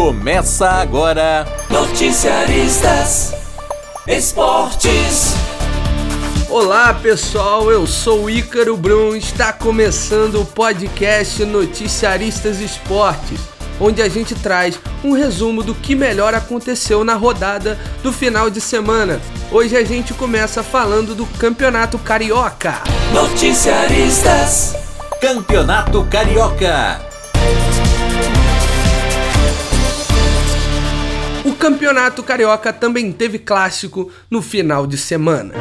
Começa agora. Noticiaristas Esportes. Olá pessoal, eu sou o Ícaro Brum. Está começando o podcast Noticiaristas Esportes, onde a gente traz um resumo do que melhor aconteceu na rodada do final de semana. Hoje a gente começa falando do Campeonato Carioca. Noticiaristas Campeonato Carioca. Campeonato Carioca também teve clássico no final de semana.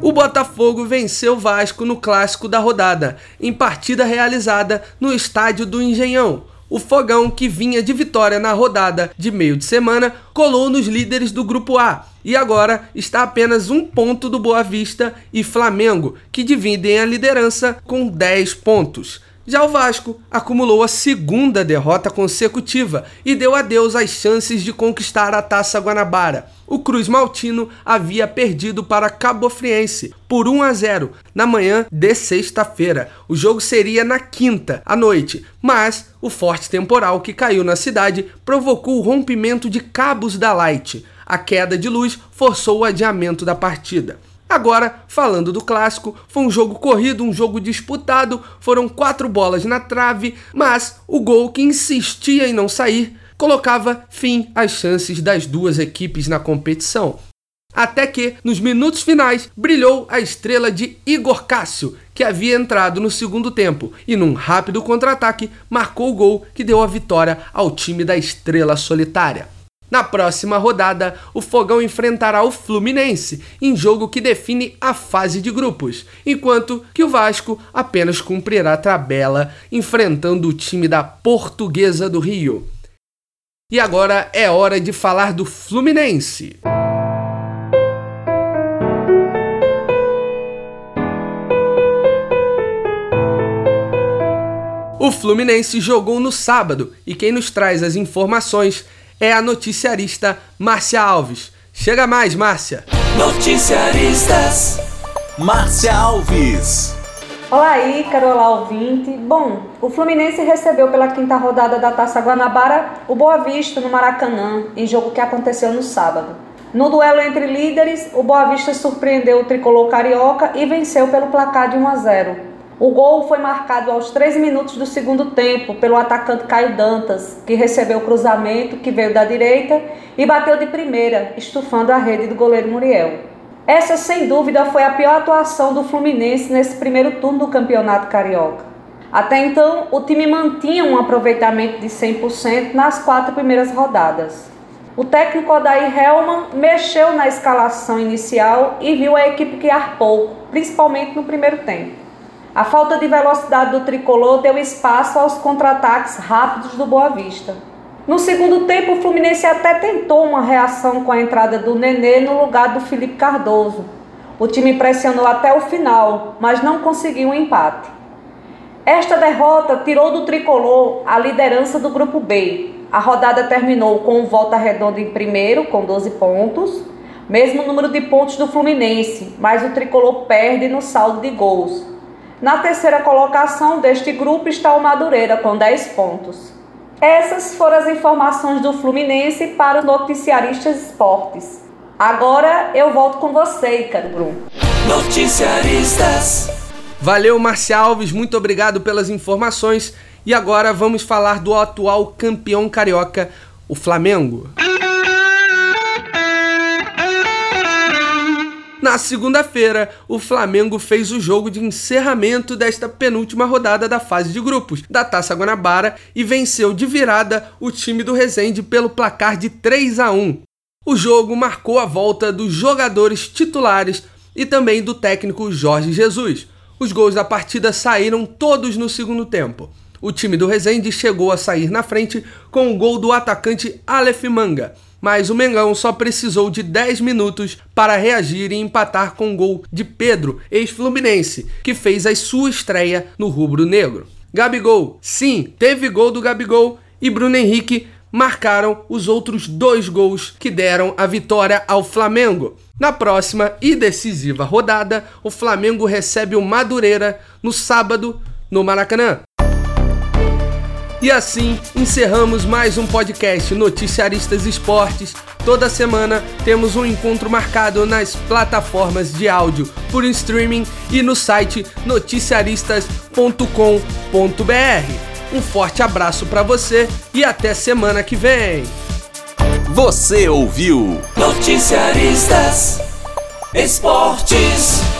O Botafogo venceu o Vasco no clássico da rodada, em partida realizada no estádio do Engenhão. O Fogão, que vinha de vitória na rodada de meio de semana, colou nos líderes do Grupo A e agora está apenas um ponto do Boa Vista e Flamengo, que dividem a liderança com 10 pontos. Já o Vasco acumulou a segunda derrota consecutiva e deu adeus às chances de conquistar a Taça Guanabara. O Cruz Maltino havia perdido para Cabo Friense por 1 a 0 na manhã de sexta-feira. O jogo seria na quinta à noite, mas o forte temporal que caiu na cidade provocou o rompimento de cabos da Light. A queda de luz forçou o adiamento da partida. Agora, falando do clássico, foi um jogo corrido, um jogo disputado, foram quatro bolas na trave, mas o gol que insistia em não sair colocava fim às chances das duas equipes na competição. Até que, nos minutos finais, brilhou a estrela de Igor Cássio, que havia entrado no segundo tempo e, num rápido contra-ataque, marcou o gol que deu a vitória ao time da estrela solitária. Na próxima rodada, o Fogão enfrentará o Fluminense, em jogo que define a fase de grupos, enquanto que o Vasco apenas cumprirá a tabela enfrentando o time da Portuguesa do Rio. E agora é hora de falar do Fluminense. O Fluminense jogou no sábado e quem nos traz as informações é a noticiarista Márcia Alves. Chega mais, Márcia! Noticiaristas Márcia Alves. Olá, Ícaro, olá, ouvinte. Bom, o Fluminense recebeu pela quinta rodada da Taça Guanabara o Boa Vista no Maracanã, em jogo que aconteceu no sábado. No duelo entre líderes, o Boa Vista surpreendeu o tricolor carioca e venceu pelo placar de 1 a 0. O gol foi marcado aos 13 minutos do segundo tempo pelo atacante Caio Dantas, que recebeu o cruzamento que veio da direita e bateu de primeira, estufando a rede do goleiro Muriel. Essa, sem dúvida, foi a pior atuação do Fluminense nesse primeiro turno do Campeonato Carioca. Até então, o time mantinha um aproveitamento de 100% nas quatro primeiras rodadas. O técnico Odair Helman mexeu na escalação inicial e viu a equipe criar pouco, principalmente no primeiro tempo. A falta de velocidade do tricolor deu espaço aos contra-ataques rápidos do Boa Vista. No segundo tempo, o Fluminense até tentou uma reação com a entrada do Nenê no lugar do Felipe Cardoso. O time pressionou até o final, mas não conseguiu um empate. Esta derrota tirou do tricolor a liderança do grupo B. A rodada terminou com o Volta Redonda em primeiro, com 12 pontos, mesmo número de pontos do Fluminense, mas o tricolor perde no saldo de gols. Na terceira colocação deste grupo está o Madureira, com 10 pontos. Essas foram as informações do Fluminense para os noticiaristas esportes. Agora eu volto com você, Ícaro Brum. Noticiaristas Valeu, Marcia Alves, muito obrigado pelas informações. E agora vamos falar do atual campeão carioca, o Flamengo. Na segunda-feira, o Flamengo fez o jogo de encerramento desta penúltima rodada da fase de grupos da Taça Guanabara e venceu de virada o time do Resende pelo placar de 3 a 1. O jogo marcou a volta dos jogadores titulares e também do técnico Jorge Jesus. Os gols da partida saíram todos no segundo tempo. O time do Resende chegou a sair na frente com o gol do atacante Aleph Manga mas o Mengão só precisou de 10 minutos para reagir e empatar com o gol de Pedro, ex-fluminense, que fez a sua estreia no rubro-negro. Gabigol, sim, teve gol do Gabigol e Bruno Henrique marcaram os outros dois gols que deram a vitória ao Flamengo. Na próxima e decisiva rodada, o Flamengo recebe o Madureira no sábado no Maracanã. E assim encerramos mais um podcast Noticiaristas Esportes. Toda semana temos um encontro marcado nas plataformas de áudio por streaming e no site noticiaristas.com.br. Um forte abraço para você e até semana que vem. Você ouviu Noticiaristas Esportes.